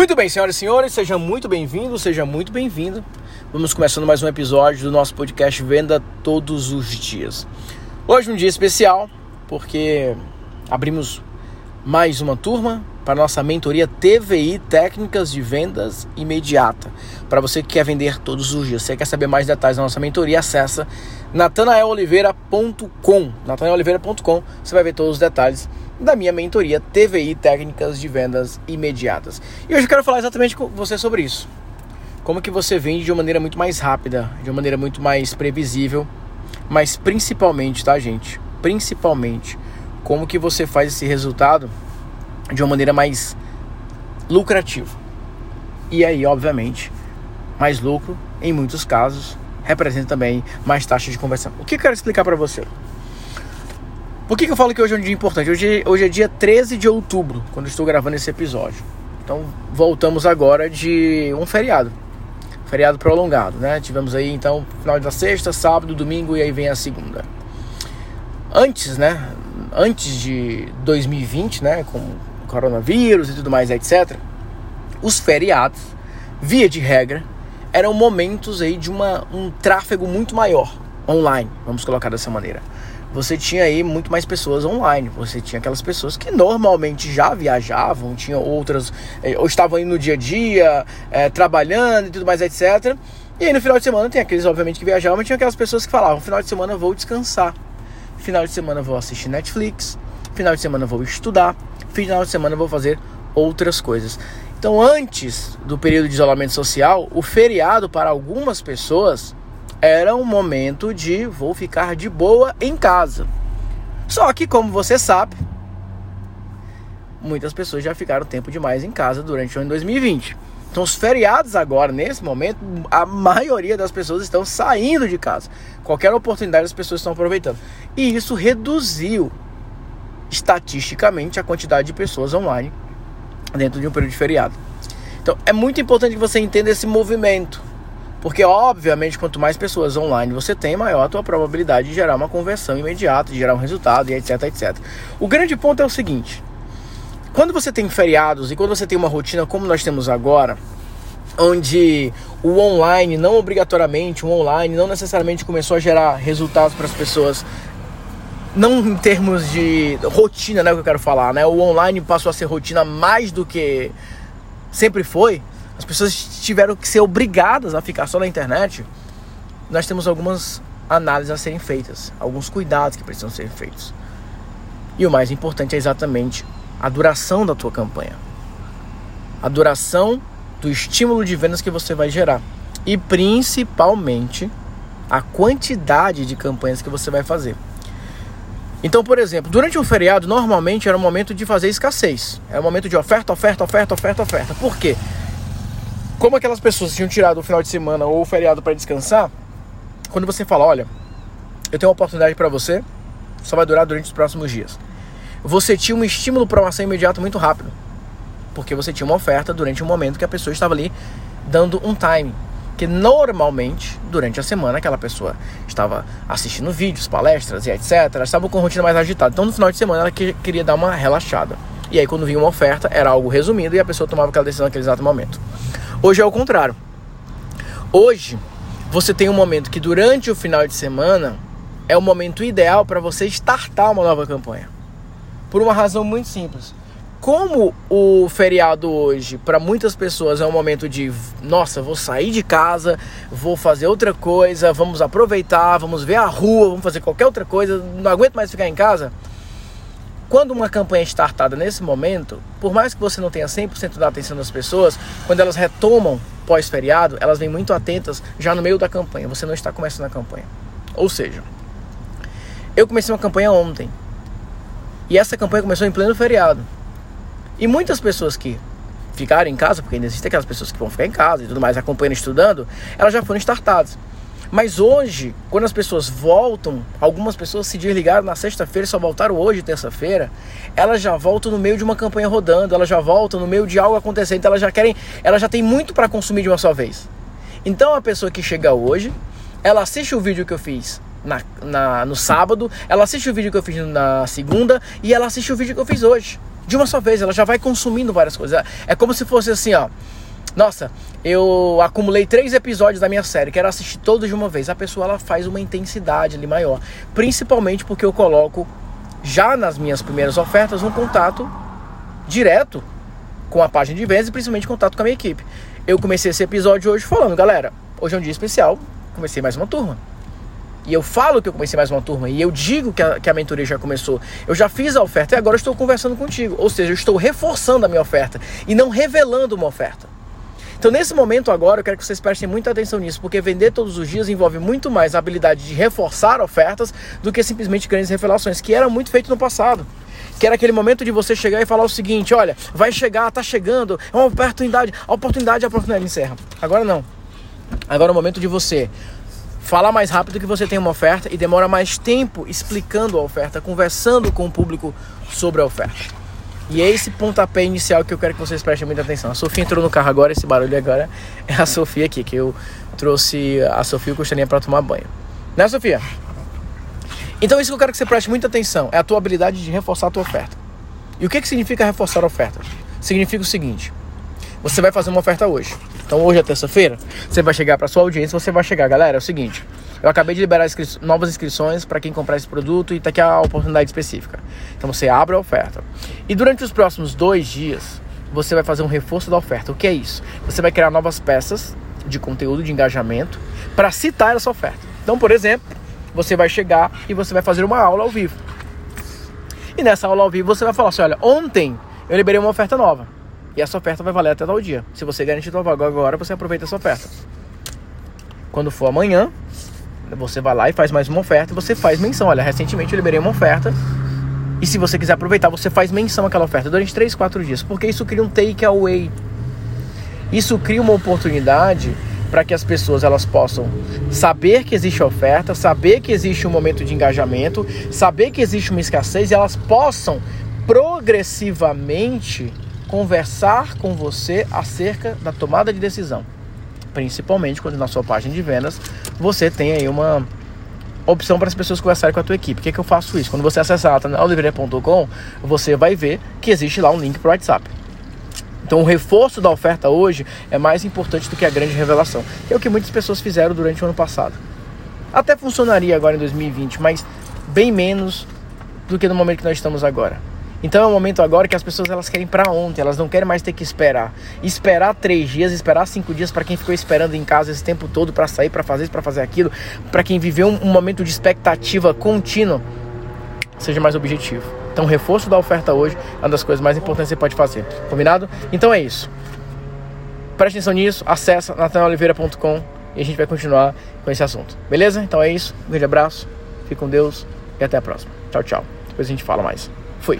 Muito bem, senhoras e senhores, seja muito bem-vindo, seja muito bem-vindo. Vamos começando mais um episódio do nosso podcast Venda Todos os Dias. Hoje um dia especial, porque abrimos mais uma turma para nossa mentoria TVI Técnicas de Vendas Imediata. Para você que quer vender todos os dias, você quer saber mais detalhes da nossa mentoria, acessa natanaeloliveira.com. natanaeloliveira.com, você vai ver todos os detalhes da minha mentoria TVI Técnicas de Vendas Imediatas. E hoje eu quero falar exatamente com você sobre isso. Como que você vende de uma maneira muito mais rápida, de uma maneira muito mais previsível, mas principalmente, tá, gente? Principalmente, como que você faz esse resultado de uma maneira mais lucrativa. E aí, obviamente, mais lucro, em muitos casos, representa também mais taxa de conversão. O que eu quero explicar para você? Por que, que eu falo que hoje é um dia importante? Hoje, hoje é dia 13 de outubro, quando estou gravando esse episódio. Então voltamos agora de um feriado. Feriado prolongado, né? Tivemos aí então final da sexta, sábado, domingo e aí vem a segunda. Antes, né? Antes de 2020, né? Com coronavírus e tudo mais, etc. Os feriados, via de regra, eram momentos aí de uma, um tráfego muito maior online, vamos colocar dessa maneira você tinha aí muito mais pessoas online. Você tinha aquelas pessoas que normalmente já viajavam, tinha outras, eh, ou estavam aí no dia a dia, é, trabalhando e tudo mais, etc. E aí no final de semana tem aqueles, obviamente, que viajavam, mas tinha aquelas pessoas que falavam: final de semana eu vou descansar, final de semana eu vou assistir Netflix, final de semana eu vou estudar, final de semana eu vou fazer outras coisas. Então, antes do período de isolamento social, o feriado para algumas pessoas era um momento de vou ficar de boa em casa. Só que, como você sabe, muitas pessoas já ficaram tempo demais em casa durante o ano 2020. Então, os feriados agora, nesse momento, a maioria das pessoas estão saindo de casa. Qualquer oportunidade as pessoas estão aproveitando. E isso reduziu estatisticamente a quantidade de pessoas online dentro de um período de feriado. Então, é muito importante que você entenda esse movimento. Porque, obviamente, quanto mais pessoas online você tem, maior a tua probabilidade de gerar uma conversão imediata, de gerar um resultado e etc, etc. O grande ponto é o seguinte: quando você tem feriados e quando você tem uma rotina como nós temos agora, onde o online não obrigatoriamente, o online não necessariamente começou a gerar resultados para as pessoas, não em termos de rotina, né, que eu quero falar, né? O online passou a ser rotina mais do que sempre foi. As pessoas tiveram que ser obrigadas a ficar só na internet. Nós temos algumas análises a serem feitas, alguns cuidados que precisam ser feitos. E o mais importante é exatamente a duração da tua campanha. A duração do estímulo de vendas que você vai gerar. E principalmente a quantidade de campanhas que você vai fazer. Então, por exemplo, durante um feriado, normalmente era o momento de fazer escassez. É o momento de oferta, oferta, oferta, oferta, oferta. Por quê? Como aquelas pessoas tinham tirado o final de semana ou o feriado para descansar, quando você fala, olha, eu tenho uma oportunidade para você, só vai durar durante os próximos dias. Você tinha um estímulo para uma ação imediata muito rápido, porque você tinha uma oferta durante um momento que a pessoa estava ali dando um time. Que normalmente, durante a semana, aquela pessoa estava assistindo vídeos, palestras e etc. Ela estava com a rotina mais agitada. Então, no final de semana, ela queria dar uma relaxada. E aí, quando vinha uma oferta, era algo resumido e a pessoa tomava aquela decisão naquele exato momento. Hoje é o contrário. Hoje você tem um momento que durante o final de semana é o momento ideal para você startar uma nova campanha. Por uma razão muito simples. Como o feriado hoje, para muitas pessoas, é um momento de nossa, vou sair de casa, vou fazer outra coisa, vamos aproveitar, vamos ver a rua, vamos fazer qualquer outra coisa, não aguento mais ficar em casa. Quando uma campanha é startada nesse momento, por mais que você não tenha 100% da atenção das pessoas, quando elas retomam pós-feriado, elas vêm muito atentas já no meio da campanha. Você não está começando a campanha. Ou seja, eu comecei uma campanha ontem. E essa campanha começou em pleno feriado. E muitas pessoas que ficaram em casa, porque ainda existem aquelas pessoas que vão ficar em casa e tudo mais, acompanhando, estudando, elas já foram startadas. Mas hoje, quando as pessoas voltam, algumas pessoas se desligaram na sexta-feira só voltaram hoje, terça-feira, elas já voltam no meio de uma campanha rodando, elas já voltam no meio de algo acontecendo, então elas já querem, elas já têm muito para consumir de uma só vez. Então a pessoa que chega hoje, ela assiste o vídeo que eu fiz na, na, no sábado, ela assiste o vídeo que eu fiz na segunda e ela assiste o vídeo que eu fiz hoje. de uma só vez, ela já vai consumindo várias coisas. É como se fosse assim, ó. Nossa, eu acumulei três episódios da minha série, quero assistir todos de uma vez. A pessoa ela faz uma intensidade ali maior, principalmente porque eu coloco já nas minhas primeiras ofertas um contato direto com a página de vendas e principalmente contato com a minha equipe. Eu comecei esse episódio hoje falando, galera, hoje é um dia especial, comecei mais uma turma. E eu falo que eu comecei mais uma turma. E eu digo que a, que a mentoria já começou. Eu já fiz a oferta e agora estou conversando contigo. Ou seja, eu estou reforçando a minha oferta e não revelando uma oferta. Então, nesse momento agora, eu quero que vocês prestem muita atenção nisso, porque vender todos os dias envolve muito mais a habilidade de reforçar ofertas do que simplesmente grandes revelações, que era muito feito no passado. Que era aquele momento de você chegar e falar o seguinte: olha, vai chegar, tá chegando, é uma oportunidade, a oportunidade, a oportunidade encerra. Agora não. Agora é o momento de você falar mais rápido que você tem uma oferta e demora mais tempo explicando a oferta, conversando com o público sobre a oferta. E é esse pontapé inicial que eu quero que vocês prestem muita atenção. A Sofia entrou no carro agora, esse barulho agora é a Sofia aqui, que eu trouxe a Sofia e Costaninha para tomar banho. Né, Sofia? Então isso que eu quero que você preste muita atenção, é a tua habilidade de reforçar a tua oferta. E o que, que significa reforçar a oferta? Significa o seguinte, você vai fazer uma oferta hoje. Então hoje é terça-feira, você vai chegar para sua audiência, você vai chegar, galera, é o seguinte, eu acabei de liberar inscri novas inscrições para quem comprar esse produto e tá aqui a oportunidade específica. Então você abre a oferta. E durante os próximos dois dias, você vai fazer um reforço da oferta. O que é isso? Você vai criar novas peças de conteúdo, de engajamento, para citar essa oferta. Então, por exemplo, você vai chegar e você vai fazer uma aula ao vivo. E nessa aula ao vivo você vai falar assim: olha, ontem eu liberei uma oferta nova. E essa oferta vai valer até tal dia. Se você garantir tua vaga agora, você aproveita essa oferta. Quando for amanhã, você vai lá e faz mais uma oferta, você faz menção. Olha, recentemente eu liberei uma oferta. E se você quiser aproveitar, você faz menção àquela oferta durante 3, 4 dias. Porque isso cria um take away. Isso cria uma oportunidade para que as pessoas elas possam saber que existe oferta, saber que existe um momento de engajamento, saber que existe uma escassez e elas possam progressivamente conversar com você acerca da tomada de decisão principalmente quando na sua página de vendas você tem aí uma opção para as pessoas conversarem com a tua equipe. O que, que eu faço isso? Quando você acessar a você vai ver que existe lá um link para o WhatsApp. Então o reforço da oferta hoje é mais importante do que a grande revelação, é o que muitas pessoas fizeram durante o ano passado. Até funcionaria agora em 2020, mas bem menos do que no momento que nós estamos agora. Então é o momento agora que as pessoas elas querem para ontem, elas não querem mais ter que esperar. Esperar três dias, esperar cinco dias para quem ficou esperando em casa esse tempo todo para sair, para fazer isso, para fazer aquilo, para quem viveu um, um momento de expectativa contínua, seja mais objetivo. Então, reforço da oferta hoje é uma das coisas mais importantes que você pode fazer. Combinado? Então é isso. Preste atenção nisso, acessa natanoliveira.com e a gente vai continuar com esse assunto. Beleza? Então é isso. Um grande abraço, fique com Deus e até a próxima. Tchau, tchau. Depois a gente fala mais. Fui.